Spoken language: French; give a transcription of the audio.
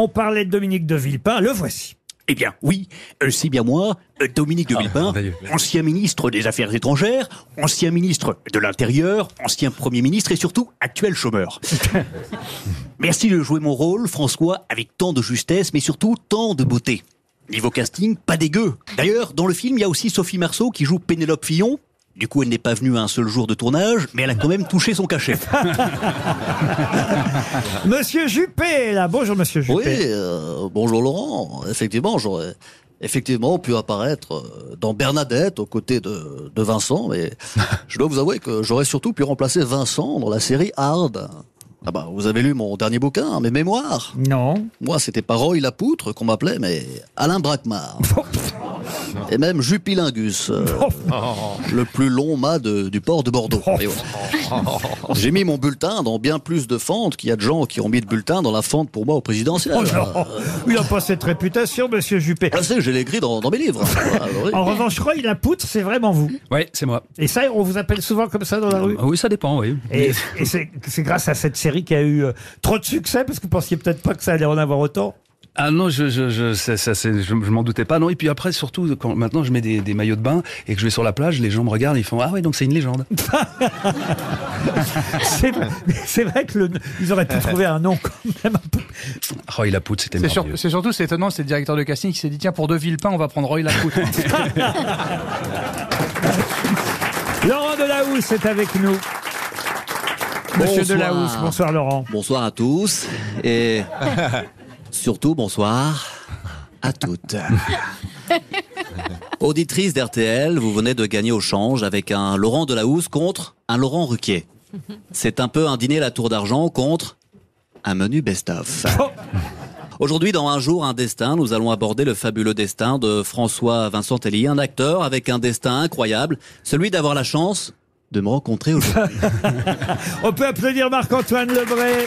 On parlait de Dominique de Villepin, le voici. Eh bien, oui, euh, c'est bien moi, euh, Dominique de Villepin, ancien ministre des Affaires étrangères, ancien ministre de l'Intérieur, ancien Premier ministre et surtout actuel chômeur. Merci de jouer mon rôle, François, avec tant de justesse, mais surtout tant de beauté. Niveau casting, pas dégueu. D'ailleurs, dans le film, il y a aussi Sophie Marceau qui joue Pénélope Fillon. Du coup, elle n'est pas venue un seul jour de tournage, mais elle a quand même touché son cachet. Monsieur Juppé là. Bonjour, monsieur Juppé. Oui, euh, bonjour Laurent. Effectivement, j'aurais effectivement pu apparaître euh, dans Bernadette aux côtés de, de Vincent, mais je dois vous avouer que j'aurais surtout pu remplacer Vincent dans la série Hard. Ah bah, vous avez lu mon dernier bouquin, mes mémoires Non. Moi, c'était pas Roy Lapoutre qu'on m'appelait, mais Alain Braquemar. Et même Jupilingus, euh, le plus long mât de- du port de Bordeaux. Et. J'ai mis mon bulletin dans bien plus de fentes qu'il y a de gens qui ont mis de bulletin dans la fente pour moi au présidentiel. Oh non, il n'a pas cette réputation, monsieur Juppé. Je sais, j'ai les gris dans, dans mes livres. Oui. En revanche, Roy la poutre, c'est vraiment vous. Oui, c'est moi. Et ça, on vous appelle souvent comme ça dans la rue Ah Oui, ça dépend, oui. Et, et c'est c'est grâce à cette série qui a eu euh, trop de succès, parce que vous pensiez peut-être pas que ça allait en avoir autant. Ah non, je, je, je, ça, ça, je, je m'en doutais pas. Non, et puis après, surtout, quand maintenant je mets des, des maillots de bain et que je vais sur la plage, les gens me regardent, ils font Ah oui, donc c'est une légende. C'est c'est vrai que le- ils auraient pu trouver un nom quand même un peu. Roy Lapoute, c'était C'est, sur- merveilleux. c'est surtout, c'est étonnant, c'est le directeur de casting qui s'est dit tiens, pour De Villepin, on va prendre Roy Lapoute. Laurent Delahousse est avec nous. Monsieur Bonsoir. Delahousse, bonsoir Laurent. Bonsoir à tous et surtout bonsoir à toutes. Auditrice d'RTL, vous venez de gagner au change avec un Laurent Delahousse contre un Laurent Ruquier. C'est un peu un dîner à la tour d'argent contre un menu best-of. Aujourd'hui, dans Un jour, un destin, nous allons aborder le fabuleux destin de François Vincent Tellier, un acteur avec un destin incroyable, celui d'avoir la chance de me rencontrer aujourd'hui. On peut applaudir Marc-Antoine Lebré.